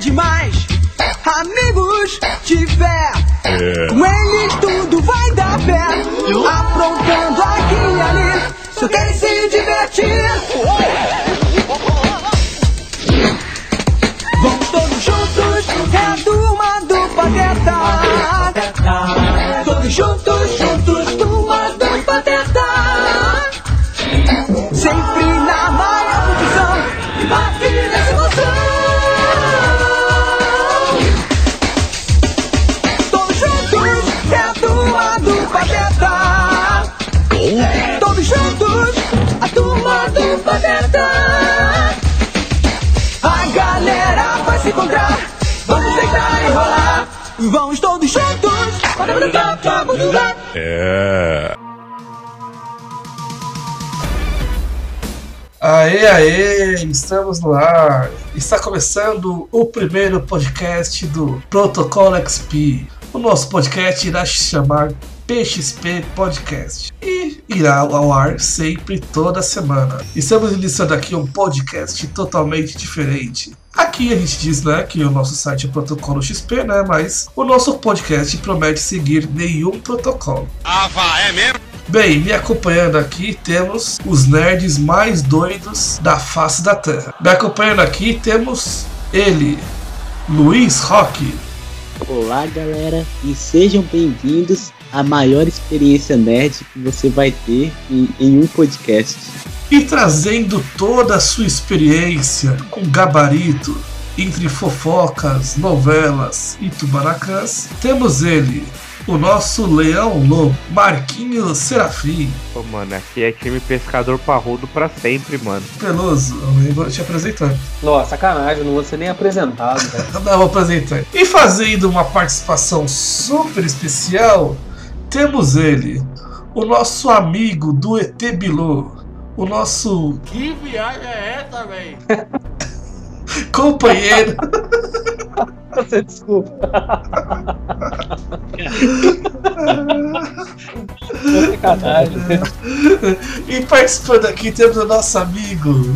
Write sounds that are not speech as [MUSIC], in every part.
demais. Amigos tiver, com eles tudo vai dar pé. Aprontando aqui e ali, só querem se divertir. É. Aê, aê, estamos no ar. Está começando o primeiro podcast do Protocolo XP. O nosso podcast irá se chamar PXP Podcast e irá ao ar sempre toda semana. Estamos iniciando aqui um podcast totalmente diferente. Aqui a gente diz né, que o nosso site é Protocolo XP, né? Mas o nosso podcast promete seguir nenhum protocolo. Ah, vá, é mesmo? Bem, me acompanhando aqui temos os nerds mais doidos da face da Terra. Me acompanhando aqui temos ele, Luiz Roque. Olá, galera, e sejam bem-vindos à maior experiência nerd que você vai ter em, em um podcast. E trazendo toda a sua experiência com gabarito entre fofocas, novelas e tubaracãs, temos ele, o nosso leão lobo, Marquinhos Serafim. Pô, mano, aqui é time pescador parrudo pra sempre, mano. Peloso, eu nem vou te apresentar. Nossa, sacanagem, não vou ser nem apresentado, [LAUGHS] velho. Não, vou apresentar. E fazendo uma participação super especial, temos ele, o nosso amigo do ET Bilu, o nosso Que viagem é essa, véi? [LAUGHS] companheiro, Você desculpa. sacanagem. e participando aqui temos o nosso amigo,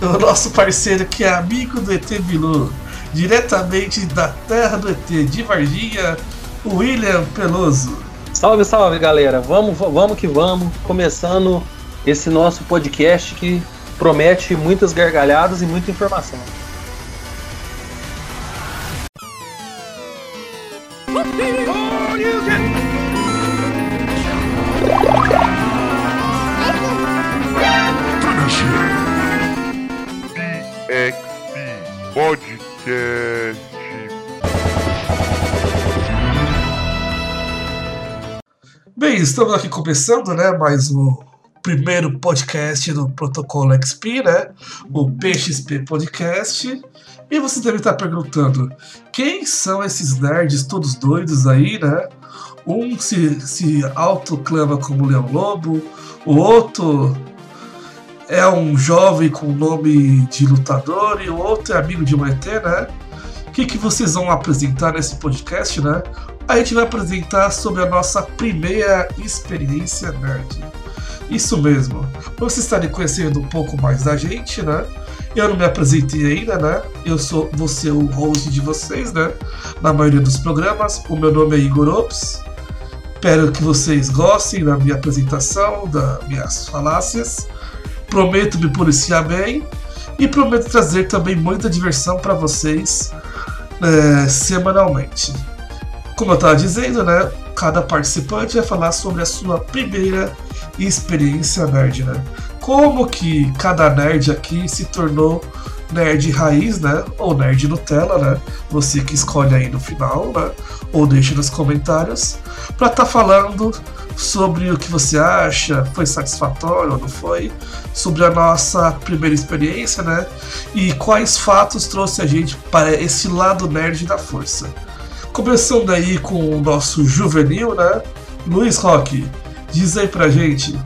o nosso parceiro que é amigo do ET Bilu, diretamente da terra do ET, de Varginha, William Peloso. Salve, salve, galera. Vamos, vamos que vamos. Começando esse nosso podcast que promete muitas gargalhadas e muita informação. Estamos aqui começando, né, mais o primeiro podcast do Protocolo XP, né, o PXP Podcast. E você deve estar perguntando, quem são esses nerds todos doidos aí, né? Um se, se autoclama como Leão Lobo, o outro é um jovem com nome de lutador e o outro é amigo de um ET, né? O que, que vocês vão apresentar nesse podcast, né? A gente vai apresentar sobre a nossa primeira experiência nerd. Isso mesmo. Vocês estarem conhecendo um pouco mais da gente, né? Eu não me apresentei ainda, né? Eu sou ser o host de vocês, né? Na maioria dos programas. O meu nome é Igor Ops. Espero que vocês gostem da minha apresentação, das minhas falácias. Prometo me policiar bem e prometo trazer também muita diversão para vocês é, semanalmente. Como eu estava dizendo, né? Cada participante vai falar sobre a sua primeira experiência nerd, né? Como que cada nerd aqui se tornou nerd raiz, né? Ou nerd Nutella, né? Você que escolhe aí no final, né? Ou deixa nos comentários para estar falando sobre o que você acha, foi satisfatório ou não foi, sobre a nossa primeira experiência, né? E quais fatos trouxe a gente para esse lado nerd da força. Começando aí com o nosso juvenil, né? Luiz Roque, diz aí pra gente,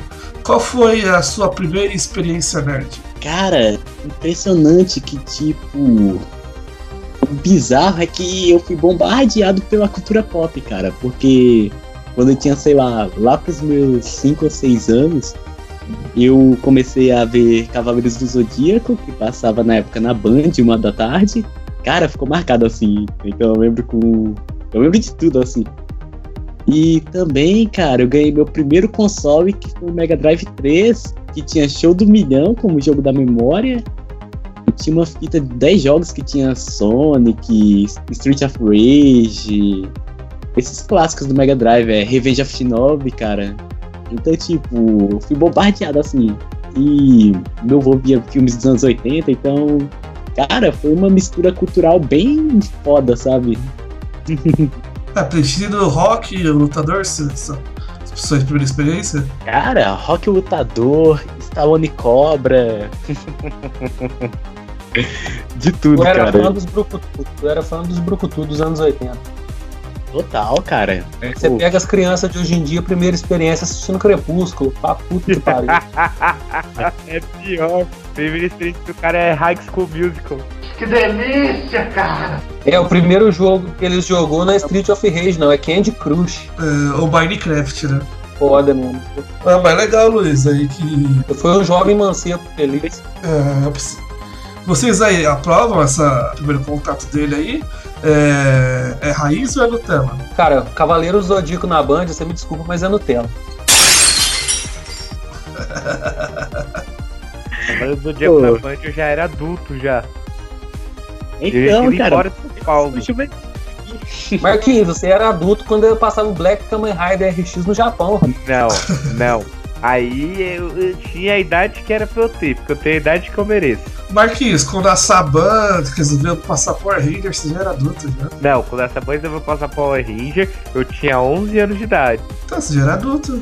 qual foi a sua primeira experiência nerd? Cara, impressionante que tipo. O bizarro é que eu fui bombardeado pela cultura pop, cara, porque quando eu tinha, sei lá, lá pros meus 5 ou 6 anos, eu comecei a ver Cavaleiros do Zodíaco, que passava na época na Band, uma da tarde. Cara, ficou marcado assim. Então eu lembro com. Eu lembro de tudo assim. E também, cara, eu ganhei meu primeiro console, que foi o Mega Drive 3, que tinha Show do Milhão como jogo da memória. E tinha uma fita de 10 jogos que tinha Sonic, Street of Rage, esses clássicos do Mega Drive, é Revenge of Shinobi, cara. Então, tipo, eu fui bombardeado assim. E meu avô via filmes dos anos 80, então, cara, foi uma mistura cultural bem foda, sabe? [LAUGHS] É, preferido rock, lutador, se- se- sua primeira experiência? Cara, Rock Lutador, Stallone Cobra. [LAUGHS] De tudo, Eu era cara. fã dos Brucutu. Eu era fã dos Brucutu dos anos 80. Total, cara. Você Pô, pega as crianças de hoje em dia, primeira experiência assistindo Crepúsculo. Pra puta que pariu. [LAUGHS] É pior. Primeira experiência do cara é High School Musical. É, o primeiro jogo que eles jogou na Street of Rage, não, é Candy Crush. É, ou Minecraft, né? Foda mesmo. Ah, mas legal, Luiz, aí que. Eu fui um jovem mancebo feliz. é, eu preciso- vocês aí aprovam esse primeiro contato dele aí? É, é raiz ou é Nutella? Cara, Cavaleiro Zodíaco na Band, você me desculpa, mas é Nutella. [LAUGHS] Mas do dia na Band eu já era adulto já. Então, cara. fora de São Paulo. Deixa eu ver. Marquinhos, você era adulto quando eu passava o Black Kamen Rider RX no Japão. Não, não. Aí eu, eu tinha a idade que era pra eu ter, porque eu tenho a idade que eu mereço. Marquinhos, quando a Saban resolveu passar Power Rangers, você já era adulto já. Não, quando essa mãe eu vou passar Power Ranger, eu tinha 11 anos de idade. Então, você já era adulto.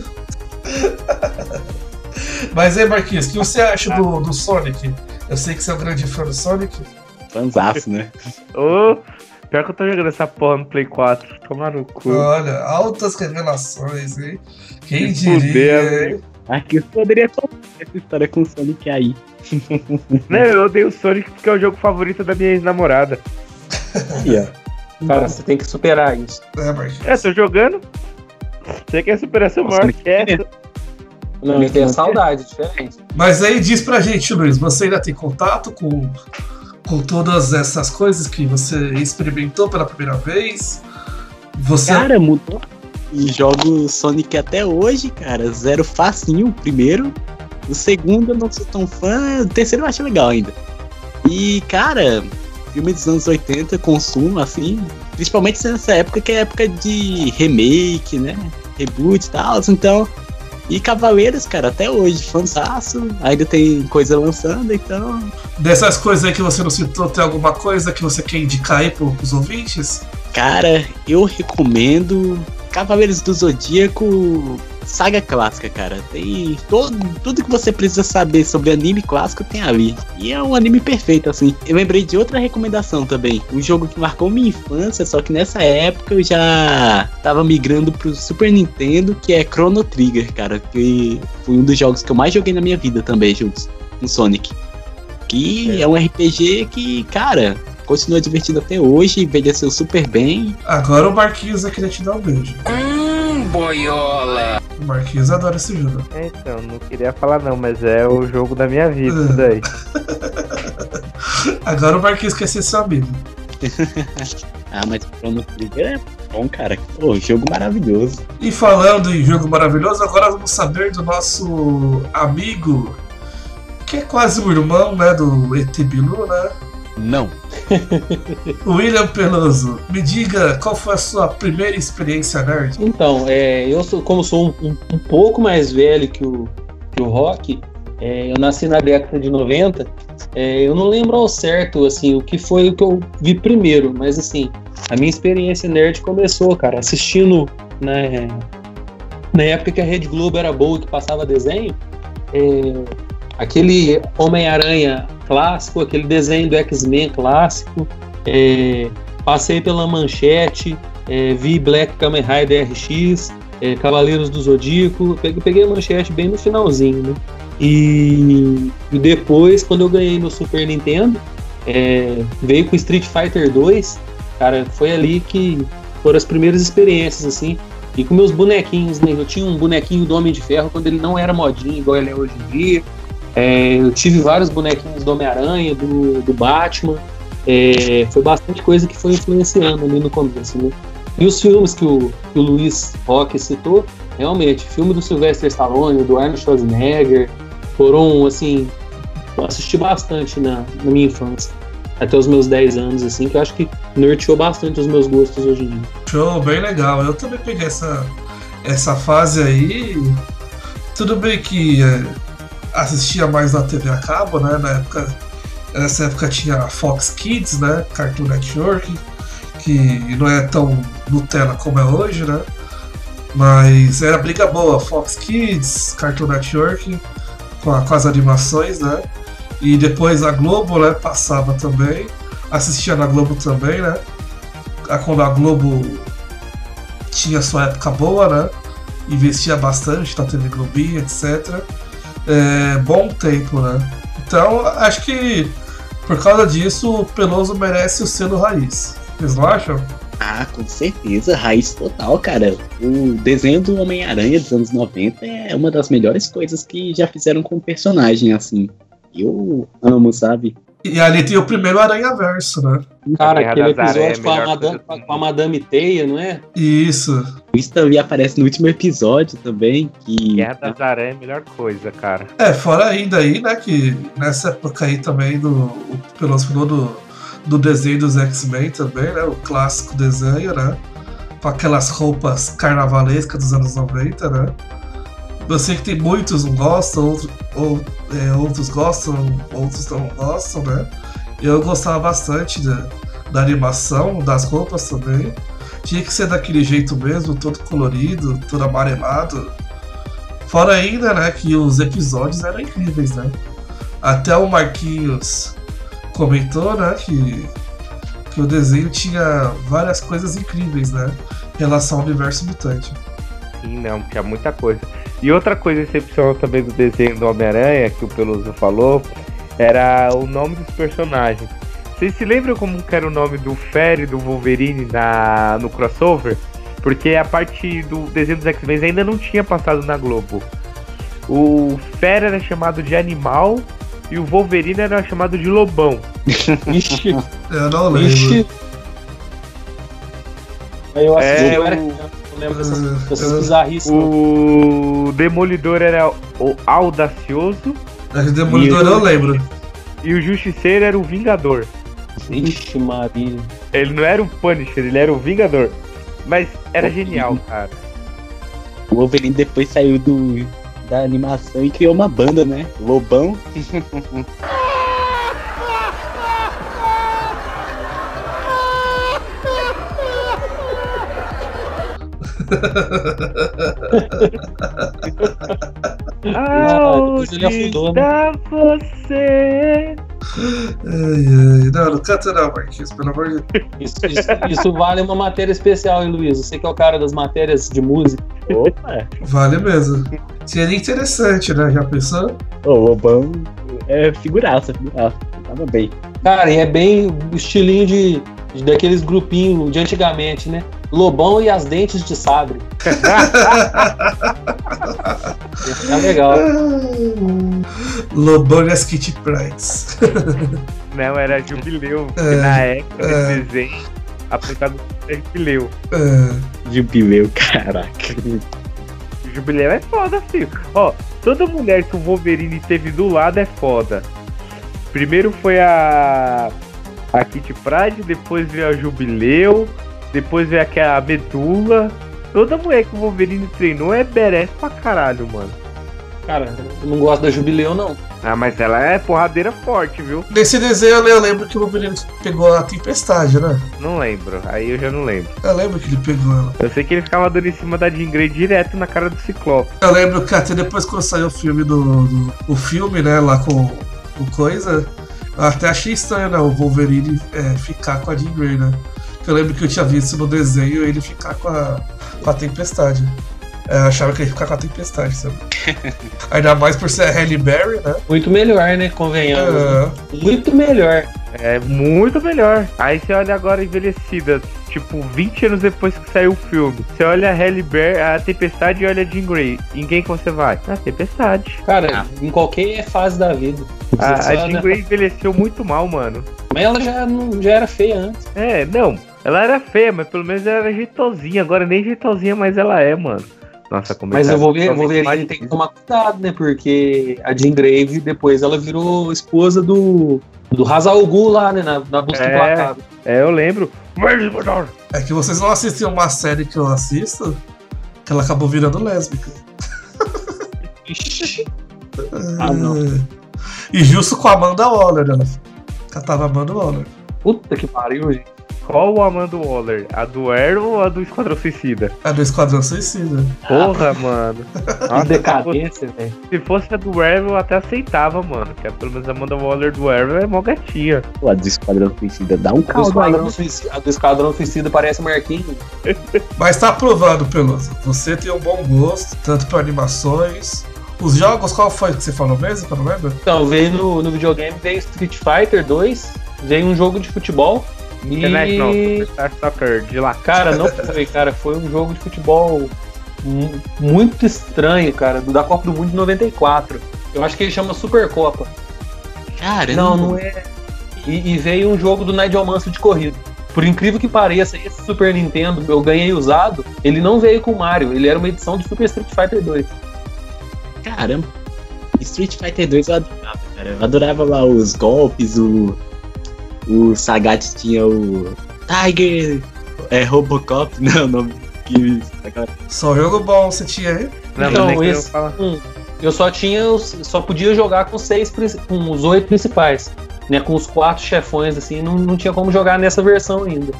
Mas aí, Marquinhos, o que você acha do, do Sonic? Eu sei que você é um grande fã do Sonic. Fanzaço, né? Ô, pior que eu tô jogando essa porra no Play 4. Tomar no cu. Olha, altas revelações, hein? Quem Se diria, hein? Aqui eu poderia contar essa história com o Sonic aí. [LAUGHS] Não, eu odeio o Sonic porque é o jogo favorito da minha ex-namorada. Cara, você tem que superar isso. É, Marquinhos. É, tô jogando. Você quer superação Nossa, maior que essa? Não, eu tenho saudade, diferente. Mas aí diz pra gente, Luiz, você ainda tem contato com, com todas essas coisas que você experimentou pela primeira vez? Você. Cara, mudou. E jogo Sonic até hoje, cara. Zero facinho, o primeiro. O segundo eu não sou tão fã. O terceiro eu acho legal ainda. E, cara, filme dos anos 80, consumo, assim. Principalmente nessa época que é época de remake, né? Reboot e tal. Então. E Cavaleiros, cara, até hoje, fanzaço. Ainda tem coisa lançando, então. Dessas coisas aí que você não citou, tem alguma coisa que você quer indicar aí pro, pros ouvintes? Cara, eu recomendo Cavaleiros do Zodíaco saga clássica, cara. Tem todo, tudo que você precisa saber sobre anime clássico tem ali. E é um anime perfeito, assim. Eu lembrei de outra recomendação também. Um jogo que marcou minha infância, só que nessa época eu já tava migrando pro Super Nintendo, que é Chrono Trigger, cara. Que foi um dos jogos que eu mais joguei na minha vida também, juntos com Sonic. Que é um RPG que, cara, continua divertido até hoje, envelheceu super bem. Agora o Marquinhos vai querer te dar um beijo. Hum, boiola. O Marquinhos adora esse jogo. É, então, não queria falar não, mas é o jogo da minha vida, isso daí. [LAUGHS] Agora o Marquinhos quer ser seu amigo. [LAUGHS] Ah, mas Chrono Trigger é bom, cara. Pô, jogo maravilhoso. E falando em jogo maravilhoso, agora vamos saber do nosso amigo, que é quase um irmão, né, do ET Bilu, né? Não. [LAUGHS] William Peloso. Me diga qual foi a sua primeira experiência nerd? Então, é, eu sou, como sou um, um- um pouco mais velho que o, que o Rock, é, eu nasci na década de 90, é, eu não lembro ao certo assim, o que foi o que eu vi primeiro, mas assim, a minha experiência nerd começou, cara, assistindo né, na época que a Rede Globo era boa e que passava desenho, é, aquele Homem-Aranha clássico, aquele desenho do X-Men clássico, é, passei pela manchete, é, vi Black Kamen Rider RX, é, Cavaleiros do Zodíaco, peguei, a manchete bem no finalzinho, né? E, e depois, quando eu ganhei meu Super Nintendo, é, veio com Street Fighter 2, cara, foi ali que foram as primeiras experiências, assim, e com meus bonequinhos, né? Eu tinha um bonequinho do Homem de Ferro quando ele não era modinho, igual ele é hoje em dia. É, eu tive vários bonequinhos do Homem-Aranha, do, do Batman. é, foi bastante coisa que foi influenciando ali no começo, né? E os filmes que o, que o Luiz Roque citou, realmente, filme do Sylvester Stallone, do Arnold Schwarzenegger, foram, assim, eu assisti bastante na, na minha infância. Até os meus 10 anos, assim, que eu acho que norteou bastante os meus gostos hoje em dia. Show, bem legal. Eu também peguei essa, essa fase aí. Tudo bem que é, assistia mais na TV a cabo, né? Na época, nessa época tinha a Fox Kids, né? Cartoon Network, que não é tão Nutella como é hoje, né? Mas era briga boa, Fox Kids, Cartoon Network, com, a- com as animações, né? E depois a Globo, né, passava também. Assistia na Globo também, né? Quando a Globo tinha sua época boa, né? Investia bastante na TV Globinho, etc. É, bom tempo, né? Então, acho que por causa disso, o Peloso merece o selo raiz. Vocês não acham? Ah, com certeza, raiz total, cara. O desenho do Homem-Aranha dos anos 90 é uma das melhores coisas que já fizeram com o personagem, assim. Eu amo, sabe? E ali tem o primeiro Aranha Verso, né? Cara, aquele Aranhas episódio é com, a Madame, com a Madame Teia, não é? Isso. Isso também aparece no último episódio também, que... Guerra das Aranhas é a melhor coisa, cara. É, fora ainda aí, né, que nessa época aí também do. O Peloso falou do, do desenho dos X-Men também, né? O clássico desenho, né? Com aquelas roupas carnavalescas dos anos 90, né? Eu sei que tem muitos não gostam, outro, ou, é, outros gostam, outros não gostam, né? Eu gostava bastante da, da animação, das roupas também. Tinha que ser daquele jeito mesmo, todo colorido, todo amarelado. Fora ainda, né, que os episódios eram incríveis, né? Até o Marquinhos comentou, né, que, que o desenho tinha várias coisas incríveis, né? Em relação ao universo mutante. Sim, não, tinha muita coisa. E outra coisa excepcional também do desenho do Homem-Aranha, que o Peluso falou, era o nome dos personagens. Vocês se lembram como que era o nome do Fera e do Wolverine na, no crossover? Porque a parte do desenho dos X-Men ainda não tinha passado na Globo. O Fera era chamado de Animal e o Wolverine era chamado de Lobão. Ixi, [LAUGHS] Eu não lembro. ixi. Aí eu assisti, É, eu era lembro dessas, Uh, dessas uh, bizarrices. O Demolidor era o Audacioso A Demolidor E eu eu- lembro. e o Justiceiro era o Vingador. Ixi, Maria. Ele não era o Punisher, ele era o Vingador. Mas era genial, cara. O Wolverine depois saiu do, da animação e criou uma banda, né? Lobão. [LAUGHS] Aonde está você? Ai, ai. Não, não canta não, Marquinhos, pelo amor de Deus. Isso, isso- isso vale uma matéria especial, hein, Luiz? Você que é o cara das matérias de música. Opa! Vale mesmo. Seria interessante, né? Já pensou? O Lobão é figuraça, figuraça. Tava bem. Cara, e é bem o estilinho de, de- daqueles grupinhos de antigamente, né? Lobão e as dentes de sabre. [LAUGHS] É legal. Lobão e as Kitty Prides. Não, era Jubileu. É, na época é. desse desenho, a protagonista era Jubileu. É, Jubileu, caraca. O Jubileu é foda, filho. Ó, toda mulher que o Wolverine teve do lado é foda. Primeiro foi a. A Kitty Pride, depois veio a Jubileu, depois veio aquela Medula. Toda mulher que o Wolverine treinou é berés pra caralho, mano. Cara, eu não gosto da Jubileu, não. Ah, mas ela é porradeira forte, viu? Nesse desenho eu lembro que o Wolverine pegou a tempestade, né? Não lembro, aí eu já não lembro. Eu lembro que ele pegou ela. Eu sei que ele ficava dando em cima da Jean Grey direto na cara do Ciclope. Eu lembro que até depois quando saiu o filme do. do- o filme, né, lá com o Coisa, eu até achei estranho, né? O Wolverine é, ficar com a Jean Grey, né? Eu lembro que eu tinha visto no desenho ele ficar com a, com a tempestade. É, eu achava que ele ia ficar com a tempestade, sabe? [LAUGHS] Ainda mais por ser a Halle Berry, né? Muito melhor, né? Convenhamos. né? É, Muito melhor. É muito melhor. Aí você olha agora envelhecida, tipo, 20 anos depois que saiu o filme. Você olha a Halle Berry, a Tempestade e olha a Jean Grey. Em quem que você vai? Na Tempestade. Cara, em qualquer fase da vida. A, a Jean? Grey envelheceu muito mal, mano. Mas ela já, não- já era feia antes. É, não. Ela era feia, mas pelo menos ela era jeitosinha. Agora nem jeitosinha, mas ela é, mano. Nossa, como Mas eu vou ver, eu vou ver mais- ele tem que tomar cuidado, né? Porque a Jean Grey depois ela virou esposa do do Hazal Ghul lá, né? Na, na busca É. implacável. É, eu lembro. É que vocês não assistiam uma série que eu assisto, que ela acabou virando lésbica. [LAUGHS] Ixi. Ah, não. É. E justo com a Amanda Waller, ela catava a Amanda Waller. Puta que pariu, gente. Qual o Amanda Waller? A do Arrow ou a do Esquadrão Suicida? É do Esquadrão Suicida. Porra, mano. Que [LAUGHS] Nossa, decadência, velho. Se fosse a do Arrow, eu até aceitava, mano. Que é, pelo menos a Amanda Waller do Arrow é mó gatinha. Pô, a do Esquadrão Suicida dá um A do caldo aí. Esquadrão Suicida, a do Esquadrão Suicida parece Marquinhos. [LAUGHS] Mas tá aprovado, Peloso. Você tem um bom gosto, tanto para animações. Os jogos, qual foi que você falou mesmo? Que eu não lembro? Então, veio no, no videogame, veio Street Fighter 2, veio um jogo de futebol. International E. Superstar Soccer de lá. Cara, não foi, cara. Foi um jogo de futebol mu- muito estranho, cara. Da Copa do Mundo de 94. Eu acho que ele chama Supercopa. Caramba. Não, não é. E, e veio um jogo do Nigel Mansell de corrida. Por incrível que pareça, esse Super Nintendo eu ganhei usado. Ele não veio com o Mario, ele era uma edição de Super Street Fighter 2. Caramba. Street Fighter 2 eu adorava, cara. Eu adorava lá os golpes, o. O Sagat tinha o. Tiger. É Robocop, [LAUGHS] não, o nome que. aquela- Só jogo bom você tinha aí? Não, Então, eu esse- falar. Hum, eu só tinha, só podia jogar com seis, com os oito principais, né? Com os quatro chefões assim, não, não tinha como jogar nessa versão ainda.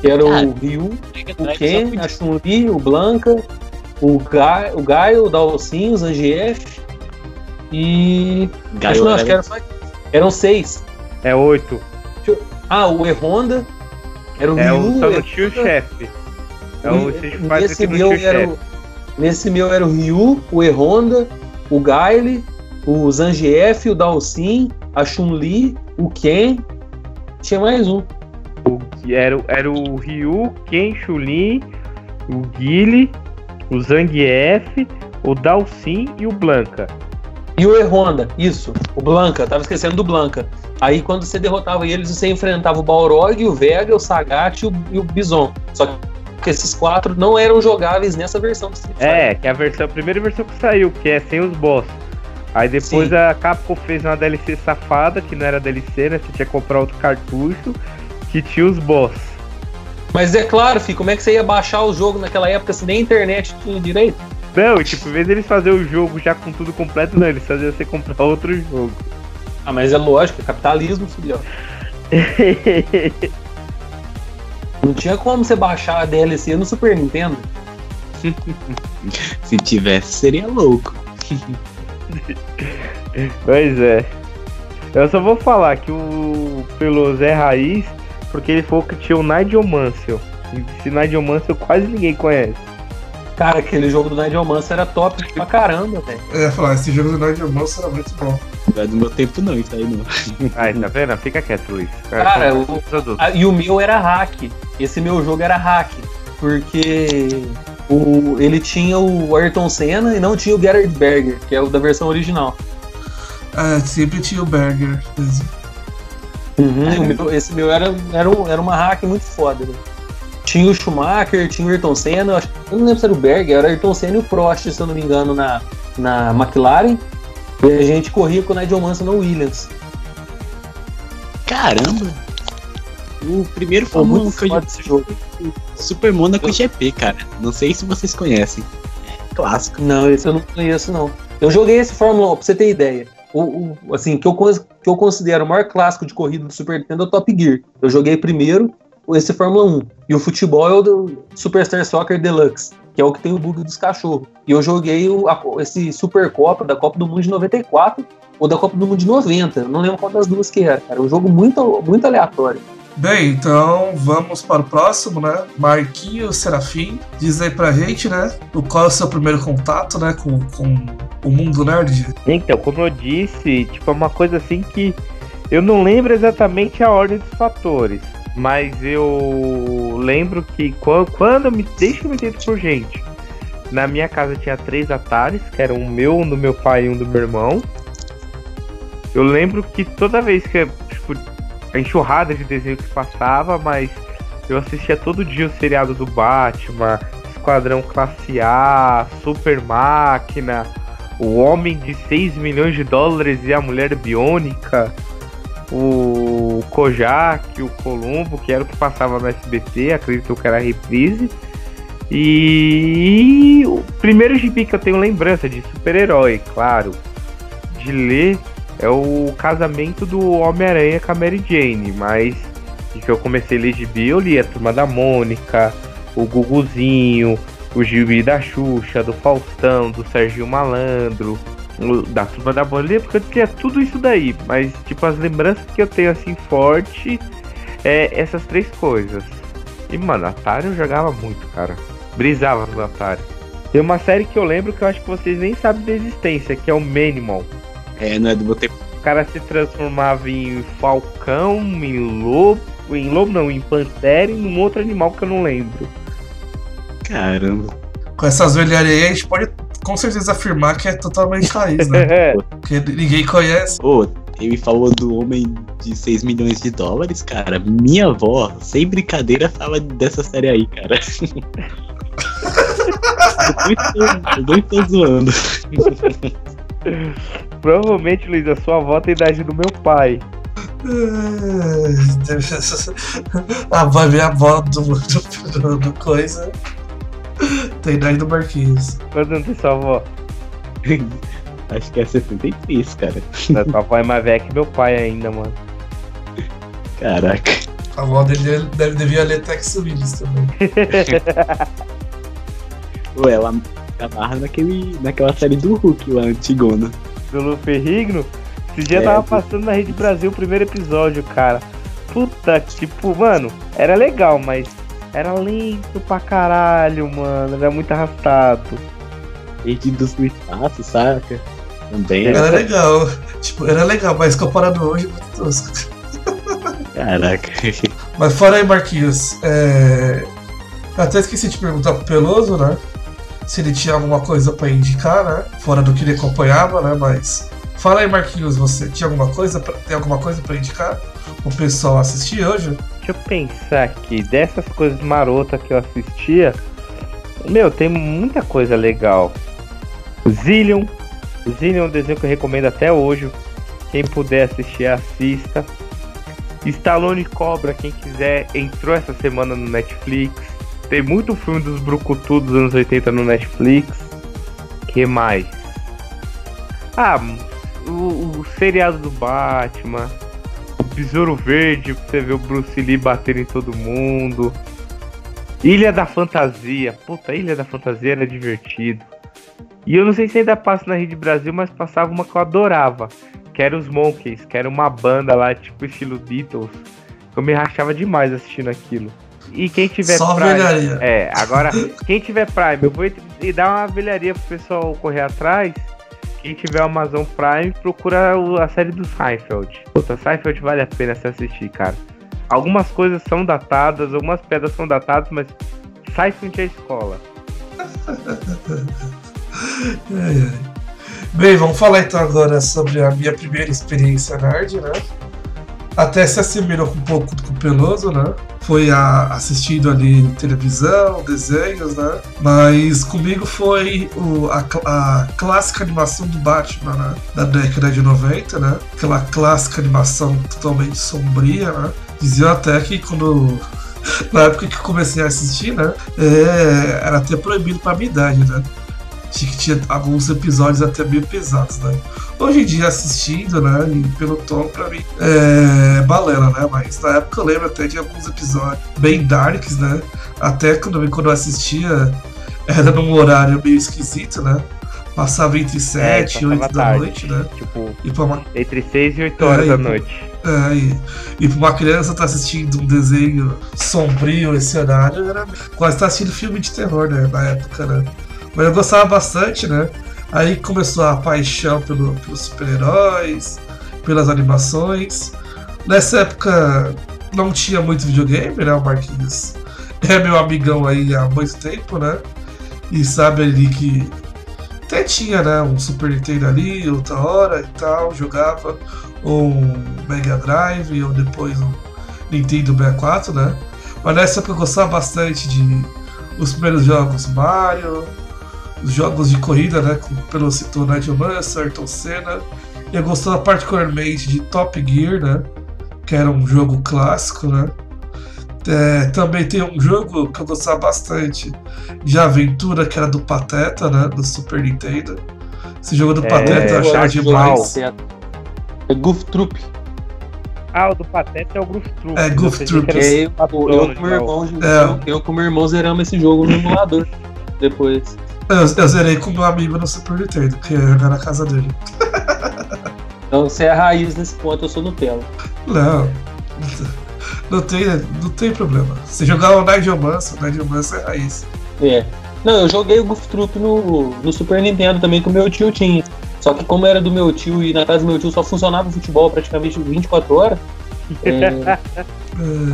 Que era Cara, o Ryu, Mega o Ken, a Chun-Li, o Blanca, o Gaio, o, Gaio, o Dalsin, o Zangief e Gaio acho, não, acho que era só eram seis. É oito. Ah, o E-Honda era o É Ryu, o só o não tinha o E-Honda, chefe. É o Street Fighter que não meu tinha o era chefe. o, nesse meu era o Ryu, o E-Honda, o Gaile, o Zangief, o Dalsin, a Chun-Li, o Ken. Tinha mais um. O- Era, o- era o Ryu, Ken, Chulin, o Guile, o Zangief, o Dalsin e o Blanca. E o E-Honda, isso. O Blanca, tava esquecendo do Blanca. Aí quando você derrotava eles, você enfrentava o Balrog, o Vega, o Sagat e o, e o Bison. Só que esses quatro não eram jogáveis nessa versão do Street Fighter. É, que é a versão, a primeira versão que saiu, que é sem os boss. Aí depois Sim. a Capcom fez uma DLC safada, que não era DLC, né? Você tinha que comprar outro cartucho, que tinha os boss. Mas é claro, filho, como é que você ia baixar o jogo naquela época se nem a internet tinha direito? Não, e tipo, em vez deles fazer o jogo já com tudo completo, não, eles faziam você comprar outro jogo. Ah, mas é lógico, é capitalismo, filho. [LAUGHS] Não tinha como você baixar a DLC no Super Nintendo. Se tivesse, seria louco. [LAUGHS] Pois é. Eu só vou falar que o Peloso é raiz, porque ele falou que tinha o Nigel Mansell. E esse Nigel Mansell quase ninguém conhece. Cara, aquele jogo do Nigel Mansell era top pra caramba, velho. Eu ia falar, esse jogo do Nigel Mansell era muito bom. Não é do meu tempo não, isso aí não. Ai, tá vendo? Fica quieto, Luiz. Cara, são o-. Ah, E o meu era hack. Esse meu jogo era hack. Porque o, ele tinha o Ayrton Senna e não tinha o Gerard Berger, que é o da versão original. É, sempre tinha o Berger. O meu- esse meu era, era, um- era uma hack muito foda. né? Tinha o Schumacher, tinha o Ayrton Senna, eu, acho- eu não lembro se era o Berger, era o Ayrton Senna e o Prost, se eu não me engano, na, na McLaren. E a gente corria com o Nigel Mansell na Williams. Caramba! O primeiro Foi Fórmula 1 muito que eu esse jogo. Super Monaco GP, cara. Não sei se vocês conhecem. É clássico. Não, esse eu não conheço, não. Eu joguei esse Fórmula 1, pra você ter ideia. O, o- assim, que eu, que eu considero o maior clássico de corrida do Super Nintendo é o Top Gear. Eu joguei primeiro esse Fórmula 1. E o futebol é o do Superstar Soccer Deluxe, que é o que tem o bug dos cachorros. E eu joguei o, a- esse Supercopa da Copa do Mundo de 94 ou da Copa do Mundo de 90. Eu não lembro qual das duas que era, cara. É um jogo muito, muito aleatório. Bem, então vamos para o próximo, né? Marquinhos Serafim, diz aí pra gente, né? O qual é o seu primeiro contato, né? Com, com o mundo nerd? Então, como eu disse, tipo, é uma coisa assim que Eu não lembro exatamente a ordem dos fatores, mas eu lembro que quando, quando eu me. Eu me entendo por gente. Na minha casa tinha três Ataris, que eram um meu, um do meu pai e um do meu irmão. Eu lembro que toda vez que tipo, a enxurrada de desenho que passava, mas eu assistia todo dia o seriado do Batman, Esquadrão Classe A, Super Máquina, O Homem de 6 milhões de dólares e a Mulher Biônica, o Kojak, o Columbo, que era o que passava no SBT, acredito que era a reprise. E o primeiro gibi que eu tenho lembrança de super-herói, claro, de ler é o casamento do Homem-Aranha com a Mary Jane, mas que eu comecei a ler gibi, eu li a Turma da Mônica, o Guguzinho, o gibi da Xuxa, do Faustão, do Serginho Malandro, o- da Turma da Mônica, porque eu tinha tudo isso daí, mas tipo, as lembranças que eu tenho assim forte é essas três coisas. E mano, Atari eu jogava muito, cara. Brisava no Atari. Tem uma série que eu lembro que eu acho que vocês nem sabem da existência, que é o Manimal. É, não é do meu tempo. O cara se transformava em falcão, em lobo, em lobo não, em pantera e em um outro animal que eu não lembro. Caramba. Com essas velharias aí, a gente pode com certeza afirmar que é totalmente [LAUGHS] raiz, né? Porque ninguém conhece. Pô, ele falou do homem de 6 milhões de dólares, cara. Minha avó, sem brincadeira, fala dessa série aí, cara. [LAUGHS] eu não estou zoando. Provavelmente, Luiz, a sua avó tem a idade do meu pai. Ai, deve ser- Ah, vai ver a avó do, do, do, do coisa. Tem idade do Marquinhos. Quanto não tem sua [LAUGHS] avó? Acho que é 63, cara. Não, Sua avó é mais velha que meu pai ainda, mano. Caraca. A avó dele deve, devia ler Tex Willis também. [LAUGHS] Pô, ela amarra naquele, naquela série do Hulk lá, antigona. Pelo Ferrigno, esse dia É, tava passando na Rede Brasil o primeiro episódio, cara. Puta, tipo, mano, era legal, mas era lento pra caralho, mano. Era muito arrastado. Perdidos no espaço, saca? Também. Era legal. Tipo, era legal, mas comparado hoje, é muito tosco. Caraca. [LAUGHS] Mas fora aí, Marquinhos, é... até esqueci de perguntar pro Peloso, né? Se ele tinha alguma coisa pra indicar, né? Fora do que ele acompanhava, né? Mas. Fala aí, Marquinhos, você tinha alguma coisa pra... tem alguma coisa pra indicar? O pessoal assistir hoje? Deixa eu pensar aqui, dessas coisas marotas que eu assistia, meu, tem muita coisa legal. Zillion, Zillion é um desenho que eu recomendo até hoje. Quem puder assistir, assista. Stallone Cobra, quem quiser, entrou essa semana no Netflix. Tem muito filme dos Brucutu dos anos 80 no Netflix. Que mais? Ah, o, o seriado do Batman. Besouro Verde, você ver o Bruce Lee bater em todo mundo. Ilha da Fantasia. Puta, Ilha da Fantasia era divertido. E eu não sei se ainda passa na Rede Brasil, mas passava uma que eu adorava. Que era os Monkeys, que era uma banda lá, tipo estilo Beatles. Eu me rachava demais assistindo aquilo. E quem tiver Só Prime- velharia. É, agora, [LAUGHS] quem tiver Prime, eu vou e dar uma velharia pro pessoal correr atrás. Quem tiver Amazon Prime, procura a série do Seinfeld. Puta, Seinfeld vale a pena se assistir, cara. Algumas coisas são datadas, algumas pedras são datadas, mas Seinfeld é escola. [LAUGHS] Bem, vamos falar então agora sobre a minha primeira experiência nerd, né? Até se assemelhou um pouco com o Peloso, né? Foi a, assistindo ali televisão, desenhos, né? Mas comigo foi o- a, a clássica animação do Batman, né? Da década de 90, né? Aquela clássica animação totalmente sombria, né? Diziam até que quando [LAUGHS] na época que comecei a assistir, né? é, era até proibido pra minha idade, né? Achei que tinha alguns episódios até meio pesados, né? Hoje em dia, assistindo, né? E pelo tom, pra mim, é balela, né? Mas na época eu lembro até de alguns episódios bem darks, né? Até quando, quando eu assistia, era num horário meio esquisito, né? Passava entre 7 e passava 8 da tarde. noite, né? Tipo, E pra uma entre 6 e 8 horas É, da e- noite. É, e, e pra uma criança tá assistindo um desenho sombrio esse horário, era quase tá assistindo filme de terror, né? Na época, né? Mas eu gostava bastante, né? Aí começou a paixão pelo, pelos super-heróis, pelas animações. Nessa época não tinha muito videogame, né? O Marquinhos [LAUGHS] é meu amigão aí há muito tempo, né? E sabe ali que até tinha, né? Um Super Nintendo ali, outra hora e tal, jogava. Ou um Mega Drive, ou depois um Nintendo 64, né? Mas nessa época eu gostava bastante de os primeiros jogos Mario, os jogos de corrida, né? Pelo citou Nigel Mansell, Ayrton Senna. E eu gostava particularmente de Top Gear, né? Que era um jogo clássico, né? É, também tem um jogo que eu gostava bastante de aventura, que era do Pateta, né? Do Super Nintendo. Esse jogo do É, Pateta eu achava Charge demais. É Goof Troop. Ah, o do Pateta é o Groove Troop. É, Você Troop. É, eu, eu, eu com meu irmão, É. eu, eu com meu irmão zeramos esse jogo no emulador. Depois. Eu, eu zerei com meu amigo no Super Nintendo, que jogar na casa dele. [LAUGHS] Então você é raiz nesse ponto, eu sou Nutella. Não, não tem, não tem problema. Se jogar o Nigel Mansell, o Nigel Mansell é raiz. É. Não, eu joguei o Goof Troop no, no Super Nintendo também, que o meu tio tinha. Só que como era do meu tio e na casa do meu tio só funcionava o futebol praticamente 24 horas, é,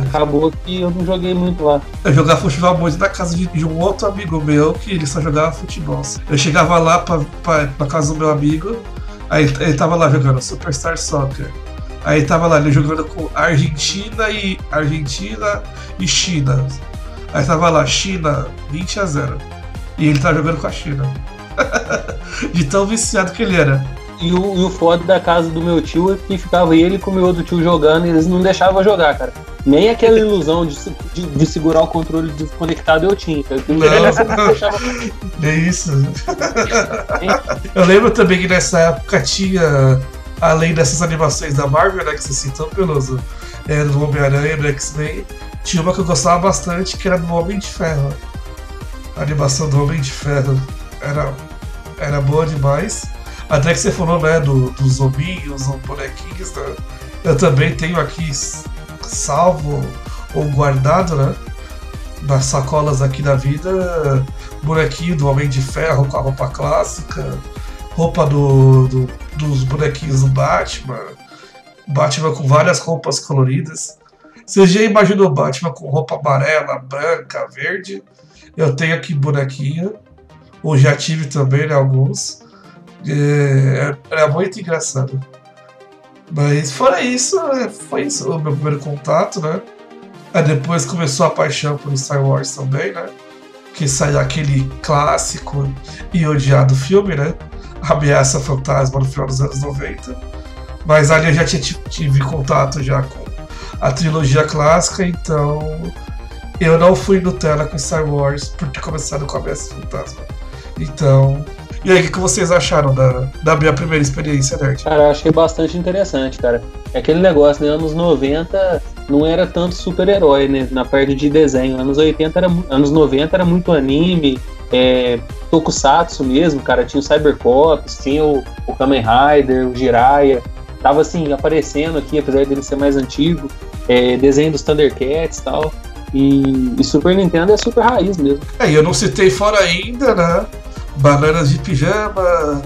acabou que eu não joguei muito lá. eu jogava futebol muito na casa de, de um outro amigo meu que ele só jogava futebol. Eu chegava lá pra, pra, pra casa do meu amigo, aí ele tava lá jogando Superstar Soccer. Aí tava lá ele jogando com Argentina e Argentina e China. Aí tava lá China 20 a 0. E ele tava jogando com a China. [LAUGHS] de tão viciado que ele era. E o, e o foda da casa do meu tio é que ficava ele com o meu outro tio jogando e eles não deixavam jogar, cara. Nem aquela ilusão de, de, de segurar o controle desconectado eu tinha. cara. Não deixavam [LAUGHS] É isso. [LAUGHS] Eu lembro também que nessa época tinha, além dessas animações da Marvel, né, que você citou, Peloso, é, do Homem-Aranha, do X-Men, tinha uma que eu gostava bastante, que era do Homem de Ferro. A animação do Homem de Ferro era, era boa demais. Até que você falou, né, do, dos ovinhos ou bonequinhos, né? Eu também tenho aqui salvo ou guardado, né? Nas sacolas aqui da vida, bonequinho do Homem de Ferro com a roupa clássica, roupa do, do- dos bonequinhos do Batman, Batman com várias roupas coloridas. Você já imaginou Batman com roupa amarela, branca, verde? Eu tenho aqui bonequinho, ou já tive também, né, alguns. É, era muito engraçado. Mas fora isso, é, foi isso o meu primeiro contato, né? Aí depois começou a paixão por Star Wars também, né? Que saiu aquele clássico e odiado filme, né? Ameaça Fantasma no final dos anos 90. Mas ali eu já tinha, ti- tive contato já com a trilogia clássica, então eu não fui Nutella com Star Wars por ter começado com Ameaça Fantasma. Então. E aí, o que que vocês acharam da, da minha primeira experiência, Nerd? Cara, eu achei bastante interessante, cara. É aquele negócio, né? Anos 90 não era tanto super-herói, né? Na parte de desenho. Anos 80 era anos 90 era muito anime, é, tokusatsu mesmo, cara. Tinha o Cybercops, tinha o, o Kamen Rider, o Jiraiya. Tava assim, aparecendo aqui, apesar dele ser mais antigo. É, desenho dos Thundercats e tal. E, e Super Nintendo é super raiz mesmo. É, e eu não citei fora ainda, né? Bananas de Pijama,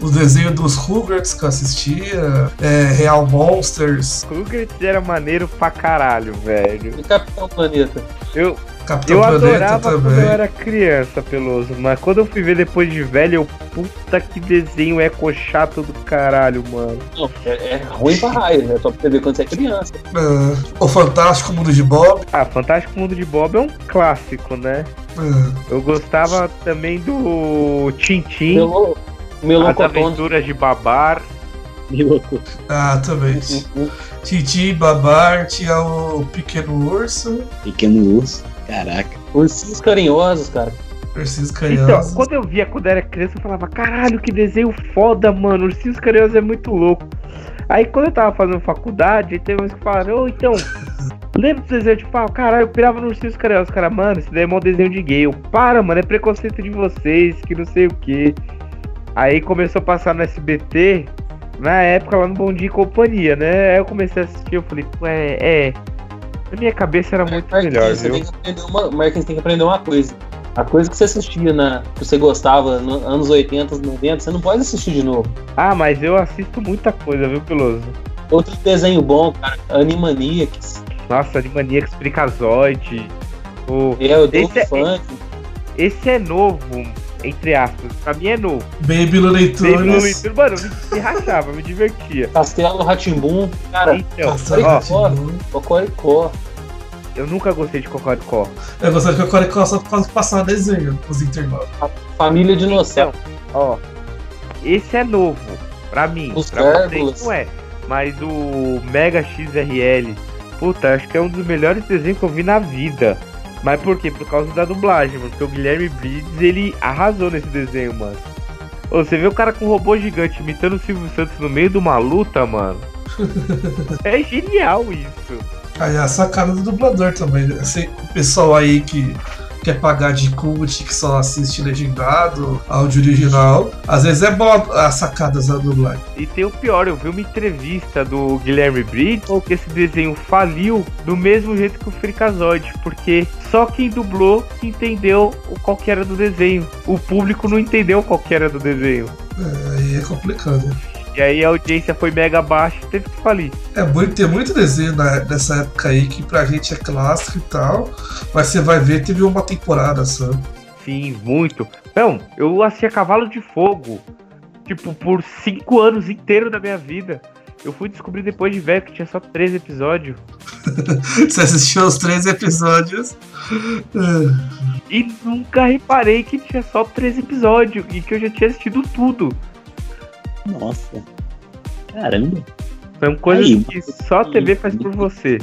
o desenho dos Rugrats que eu assistia, é, Real Monsters, Rugrats era maneiro pra caralho, velho. E Capitão Planeta. Eu, Capitão eu Planeta adorava quando eu também. era criança, Peloso, mas quando eu fui ver depois de velho, eu, puta que desenho eco chato do caralho, mano. Não, é, é ruim pra raio, é só pra você ver quando você é criança. É, o Fantástico Mundo de Bob. Ah, Fantástico Mundo de Bob é um clássico, né? é, Eu gostava também do Tintin, Meu, meu As. Aventuras de Babar. ah, também. Titi, Babar, tinha o Pequeno Urso, Pequeno urso. Caraca. Ursinhos carinhosos, cara. Ursinhos Então, Carinhosos. quando eu via quando era criança, eu falava, caralho, que desenho foda, mano. Ursinhos Carinhosos é muito louco. Aí quando eu tava fazendo faculdade, teve uns que falaram, ô, então, [LAUGHS] lembra do desenho de pau? Caralho, eu pirava no Ursinhos Carinhosos. Cara, mano, esse daí é mó desenho de gay. Eu, para, mano, é preconceito de vocês, que não sei o que. Aí começou a passar no SBT, na época lá no Bom Dia e Companhia, né? Aí eu comecei a assistir, eu falei, ué, é. Na minha cabeça era muito Marquinhos, melhor, você viu? tem que aprender uma, Marquinhos tem que aprender uma coisa. A coisa que você assistia na. que você gostava nos anos 80, 90, você não pode assistir de novo. Ah, mas eu assisto muita coisa, viu, Peloso? Outro desenho bom, cara, Animaniacs. Nossa, Animaniacs, Freakazoid. O... É, o Dolph Esse é-. Esse é novo, entre aspas. Pra mim é novo. Baby Looney Baby Looney Tunes. Tunes, mano, eu me, me rachava, me divertia. Castelo Ratimbum. Cara, Então, Timbu. Cocoricó. eu nunca gostei de Cocoricó. Eu gostava de Cocoricó só por causa de passar desenho nos intervalos. Família Dinossauro. Ó, esse é novo, pra mim. Os pra vocês não é. Mas o Mega XRL, puta, acho que é um dos melhores desenhos que eu vi na vida. Mas por quê? Por causa da dublagem, mano. Porque o Guilherme Briggs, ele arrasou nesse desenho, mano. Ô, você vê o cara com um robô gigante imitando o Silvio Santos no meio de uma luta, mano. [LAUGHS] é genial isso. Aí a sacada do dublador também. né? O pessoal aí que quer pagar de cult, que só assiste legendado, áudio original. Às vezes é bom as sacadas da dublagem. E tem o pior, eu vi uma entrevista do Guilherme Briggs que esse desenho faliu do mesmo jeito que o Freakazoid, porque só quem dublou entendeu o qual que era do desenho. O público não entendeu qual que era do desenho. É, aí é complicado. E aí a audiência foi mega baixa e teve que falir. É muito, tem muito desenho na- nessa época aí que pra gente é clássico e tal, mas você vai ver, teve uma temporada só. Sim, muito. Não, eu assistia Cavalo de Fogo, tipo, por cinco anos inteiros da minha vida. Eu fui descobrir depois de velho que tinha só três episódios. [LAUGHS] Você assistiu os três episódios. é, E nunca reparei que tinha só três episódios e que eu já tinha assistido tudo. Nossa. Caramba. São coisas Aí, que só a TV faz por você.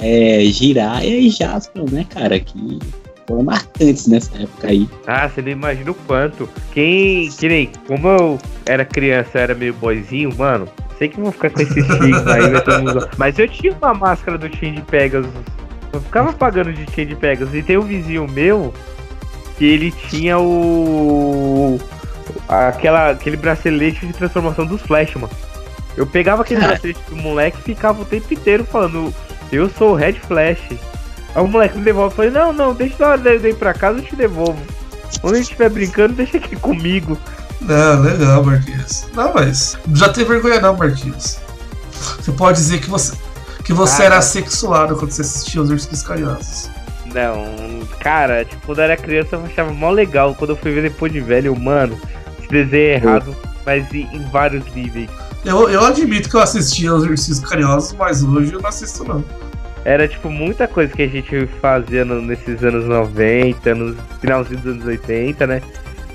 É, Jiraiya e Jasper, né, cara? Que foram marcantes nessa época aí. Ah, você não imagina o quanto. Quem. Que nem. Como eu era criança, era meio boizinho, mano. Sei que vão ficar com esse estigma aí, mundo- Mas eu tinha uma máscara do Chain de Pegasus. Eu ficava pagando de Chain de Pegasus. E tem um vizinho meu que ele tinha o. Aquela, aquele bracelete de transformação dos Flash, mano. Eu pegava aquele [LAUGHS] bracelete do moleque e ficava o tempo inteiro falando, eu sou o Red Flash. Aí o moleque me devolve, eu falei, não, não, deixa na hora de ir pra casa, eu te devolvo. Quando a gente estiver brincando, deixa aqui comigo. Não, legal, Marquinhos. Não, mas. Não já tem vergonha não, Marquinhos. Você pode dizer que você. Que você Ah, era sexuado quando você assistia os Ursos Carinhosos. Não, cara, tipo, quando eu era criança eu achava mó legal. Quando eu fui ver depois de velho, mano, é errado, mas em, vários níveis. Eu, eu admito que eu assistia os Ursos Carinhosos, mas hoje eu não assisto não. Era, tipo, muita coisa que a gente fazia no- nesses anos 90, no finalzinho dos anos 80, né?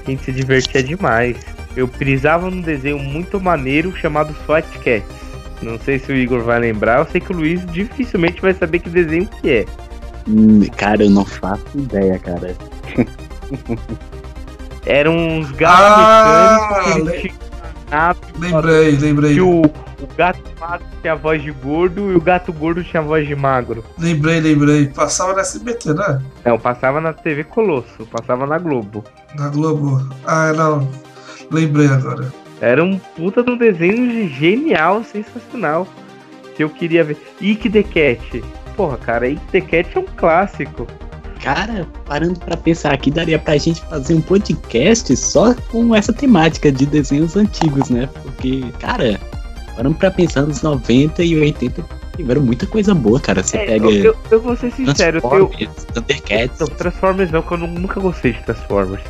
A gente se divertia demais. Eu prisava num desenho muito maneiro chamado SWAT Cats. Não sei se o Igor vai lembrar, eu sei que o Luiz dificilmente vai saber que desenho que é. Hum, cara, eu não faço ideia, cara. [LAUGHS] Eram uns gatos Ah, mecânicos que le- Lembrei, lembrei. que o, o gato magro tinha a voz de gordo e o gato gordo tinha a voz de magro. Lembrei, lembrei. Passava na SBT, né? Não, passava na TV Colosso, passava na Globo. Na Globo. Ah, não. Lembrei agora. Era um puta de um desenho genial, sensacional. Que eu queria ver. Ike the Cat. Porra, cara, Ike the Cat é um clássico. Cara, parando pra pensar aqui, daria pra gente fazer um podcast só com essa temática de desenhos antigos, né? Porque, cara, parando pra pensar nos 90 e 80, tiveram muita coisa boa, cara. Você É, pega eu, eu, eu vou ser sincero, eu tenho, Transformers, Thundercats. Não, Transformers não, que eu nu- nunca gostei de Transformers.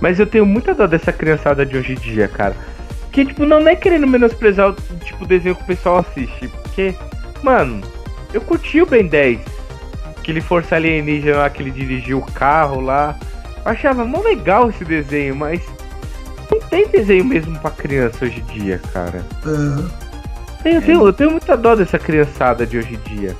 Mas eu tenho muita dó dessa criançada de hoje em dia, cara. Que, tipo, não é querendo menosprezar o tipo desenho que o pessoal assiste. Porque, mano, eu curti o Ben 10. Aquele Força Alienígena lá que ele dirigiu o carro lá. Eu achava mó legal esse desenho, mas. Não tem desenho mesmo pra criança hoje em dia, cara. É, Eu tenho, eu tenho muita dó dessa criançada de hoje em dia.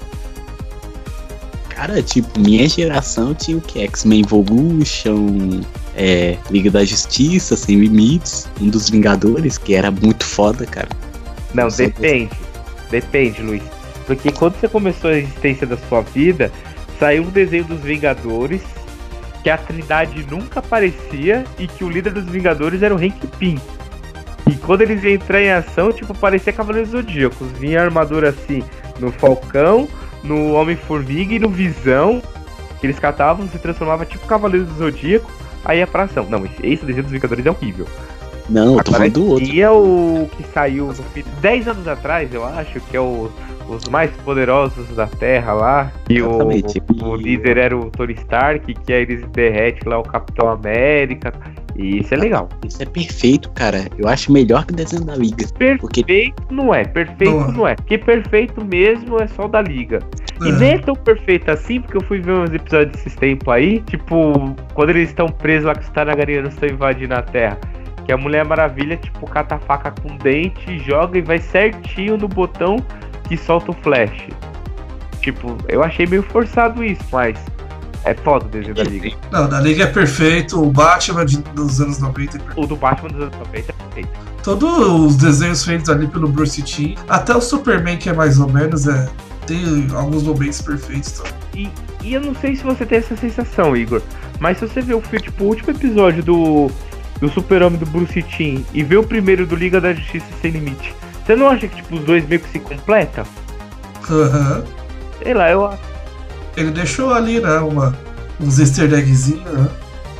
Cara, tipo, minha geração tinha o que? X-Men Evolution, é, Liga da Justiça, Sem Limites, um dos Vingadores, que era muito foda, cara. Não, depende. Depende, Luiz. Porque quando você começou a existência da sua vida, saiu um desenho dos Vingadores, que a Trindade nunca aparecia e que o líder dos Vingadores era o Hank Pym. E quando eles iam entrar em ação, tipo, parecia Cavaleiros Zodíacos. Vinha a armadura assim no Falcão, no Homem-Formiga e no Visão. Eles catavam, se transformava tipo Cavaleiros do Zodíaco, aí ia pra ação. Não, esse esse desenho dos Vingadores é horrível. Não, eu tô falando do outro. tinha o que saiu no fi- 10 anos atrás, eu acho, que é o, os mais poderosos da Terra lá. E o, Exatamente. o líder era o Tony Stark, que aí eles derrete lá o Capitão América. E isso é legal. Isso é perfeito, cara. Eu acho melhor que o desenho da Liga. Porque- Perfeito não é, perfeito Não é. não é. Porque perfeito mesmo é só o da Liga. E É. nem é tão perfeito assim, porque eu fui ver uns episódios desses tempos aí, tipo, quando eles estão presos lá que os Targaryenos estão invadindo a Terra. Que a Mulher Maravilha, tipo, cata a faca com dente, joga e vai certinho no botão que solta o flash. Tipo, eu achei meio forçado isso, mas é foda o desenho da Liga. Não, da Liga é perfeito, o Batman de- dos anos 90 é perfeito. O do Batman dos anos 90 é perfeito. Todos os desenhos feitos ali pelo Bruce Timm, até o Superman, que é mais ou menos, é, tem alguns momentos perfeitos. Tá? E, e eu não sei se você tem essa sensação, Igor, mas se você vê o, tipo, o último episódio do, do Super-Homem do Bruce Timm e vê o primeiro do Liga da Justiça Sem Limite, você não acha que tipo, os dois meio que se completam? Aham. Sei lá, eu acho. Ele deixou ali, né, uma, uns easter eggzinhos, né?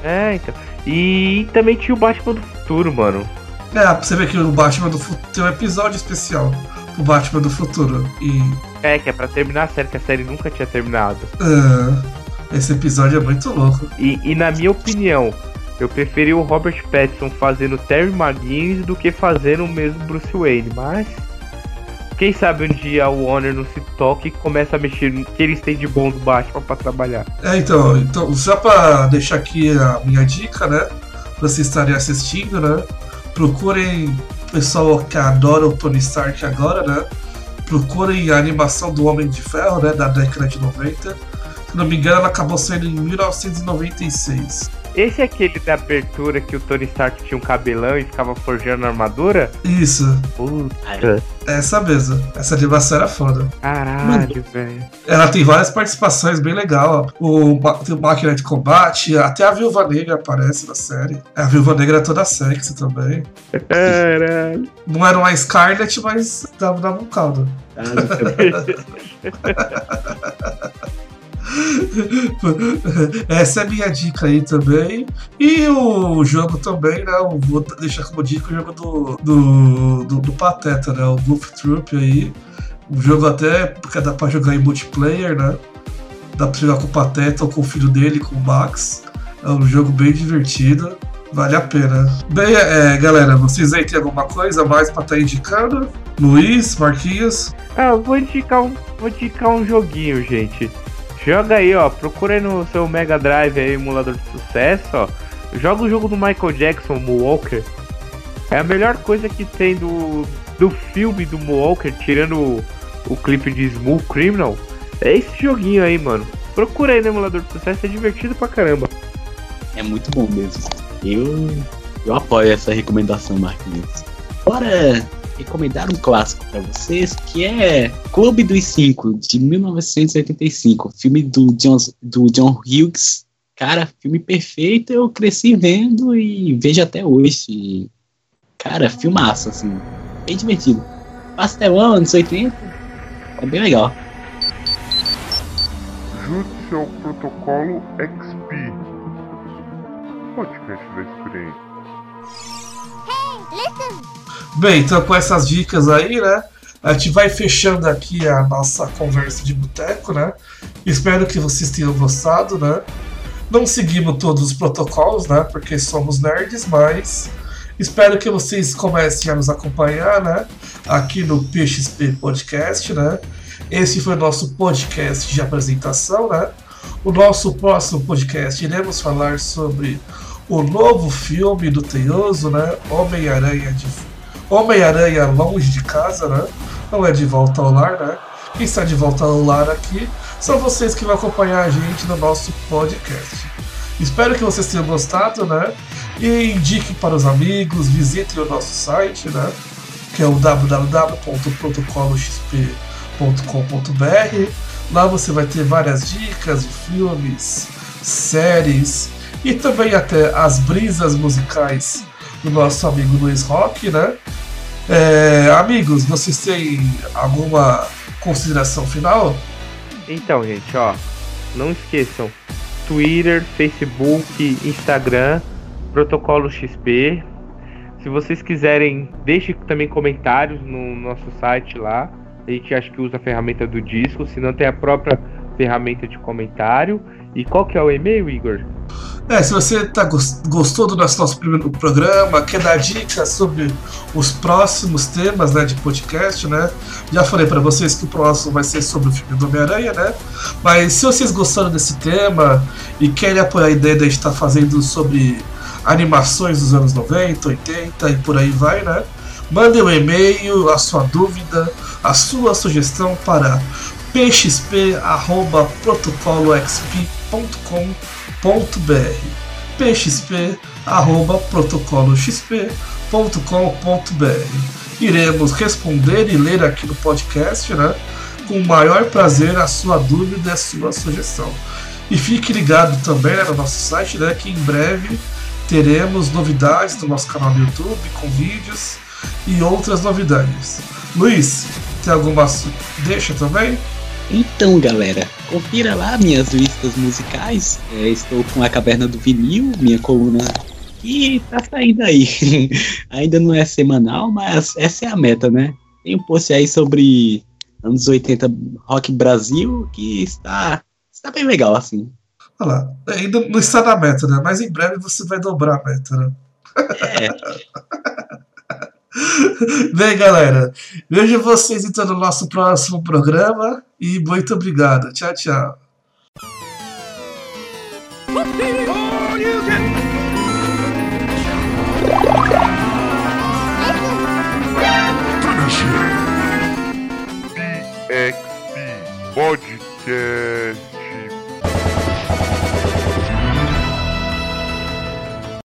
É, então. E também tinha o Batman do Futuro, mano. É, pra você ver que o Batman do Futuro tem um episódio especial pro Batman do Futuro. E É, que é pra terminar a série, que a série nunca tinha terminado. ah, esse episódio é muito louco. E, e na minha opinião, eu preferi o Robert Pattinson fazendo Terry McGuinness do que fazendo o mesmo Bruce Wayne, mas quem sabe um dia o Warner não se toca e começa a mexer no que eles têm de bom do Batman pra trabalhar. É, então, então, só pra deixar aqui a minha dica, né? Pra vocês estarem assistindo, né? Procurem pessoal que adora o Tony Stark agora, né? Procurem a animação do Homem de Ferro, né? Da década de 90. Se não me engano, ela acabou saindo em 1996. Esse é aquele da abertura que o Tony Stark tinha um cabelão e ficava forjando armadura? Isso, Puta, essa mesmo. Essa animação era foda. caralho, velho. Ela tem várias participações bem legal. ó. O, tem o Máquina de Combate, até a Viúva Negra aparece na série. A Viúva Negra é toda sexy também. Caralho. Não era uma Scarlet, mas dava, dava um caldo. Ah. [LAUGHS] [LAUGHS] Essa é a minha dica aí também. E o jogo também, né? Eu vou deixar como dica o jogo do, do, do, do Pateta, né? O Goof Troop aí. O jogo até, porque dá pra jogar em multiplayer, né? Dá pra jogar com o Pateta ou com o filho dele, com o Max. É um jogo bem divertido. Vale a pena. Bem, é, galera, vocês aí tem alguma coisa mais pra estar indicando? Luiz, Marquinhos? Ah, eu vou indicar um, vou indicar um joguinho, gente. Joga aí, ó. Procura aí no seu Mega Drive aí, emulador de sucesso, ó. Joga o jogo do Michael Jackson, Moonwalker. É a melhor coisa que tem do, do filme do Moonwalker, tirando o, o clipe de Smooth Criminal. É esse joguinho aí, mano. Procura aí no emulador de sucesso, é divertido pra caramba. É muito bom mesmo. Eu, eu apoio essa recomendação, Marquinhos. Bora recomendar um clássico pra vocês, que é Clube dos Cinco, de 1985. Filme do John, do John Hughes. Cara, filme perfeito. Eu cresci vendo e vejo até hoje. Cara, filmaço, assim. Bem divertido. Pastelão, anos 80. É bem legal. Junte-se ao protocolo XP. Podcast da Bem, então com essas dicas aí, né? A gente vai fechando aqui a nossa conversa de boteco, né? Espero que vocês tenham gostado, né? Não seguimos todos os protocolos, né? Porque somos nerds, mas espero que vocês comecem a nos acompanhar, né? Aqui no PXP Podcast, né? Esse foi o nosso podcast de apresentação, né? O nosso próximo podcast iremos falar sobre o novo filme do Teioso, né? Homem-Aranha de Homem-Aranha longe de casa, né? Não é de volta ao lar, né? Quem está de volta ao lar aqui são vocês que vão acompanhar a gente no nosso podcast. Espero que vocês tenham gostado, né? E indiquem para os amigos, visitem o nosso site, né? Que é o www.protocoloxp.com.br. Lá você vai ter várias dicas de filmes, séries e também até as brisas musicais do nosso amigo Luiz Rock, né? É, amigos, vocês têm alguma consideração final? Então, gente, ó, não esqueçam Twitter, Facebook, Instagram, Protocolo XP. Se vocês quiserem, deixe também comentários no nosso site lá. A gente acha que usa a ferramenta do disco, se não tem a própria ferramenta de comentário. E qual que é o e-mail, Igor? É, se você tá, gostou do nosso, nosso primeiro programa, quer dar dicas sobre os próximos temas né, de podcast, né? Já falei para vocês que o próximo vai ser sobre o filme do Homem-Aranha, né? Mas se vocês gostaram desse tema e querem apoiar a ideia de a gente estar tá fazendo sobre animações dos anos 90, 80 e por aí vai, né? Mande um e-mail, a sua dúvida, a sua sugestão para pxp.protocoloxp.com.br pxp.protocoloxp.com.br Iremos responder e ler aqui no podcast, né? Com o maior prazer a sua dúvida e a sua sugestão. E fique ligado também né, no nosso site, né? Que em breve teremos novidades do nosso canal no YouTube, com vídeos e outras novidades. Luiz, tem alguma deixa também? Então, galera, confira lá minhas listas musicais. É, estou com a Caverna do Vinil, minha coluna e tá saindo aí. [LAUGHS] Ainda não é semanal, mas essa é a meta, né? Tem um post aí sobre anos 80 Rock Brasil que está, está bem legal, assim. Olha lá, ainda não está na meta, né? Mas em breve você vai dobrar a meta, né? É. [LAUGHS] [LAUGHS] Bem, galera, vejo vocês então no nosso próximo programa e muito obrigado. Tchau, tchau. PXP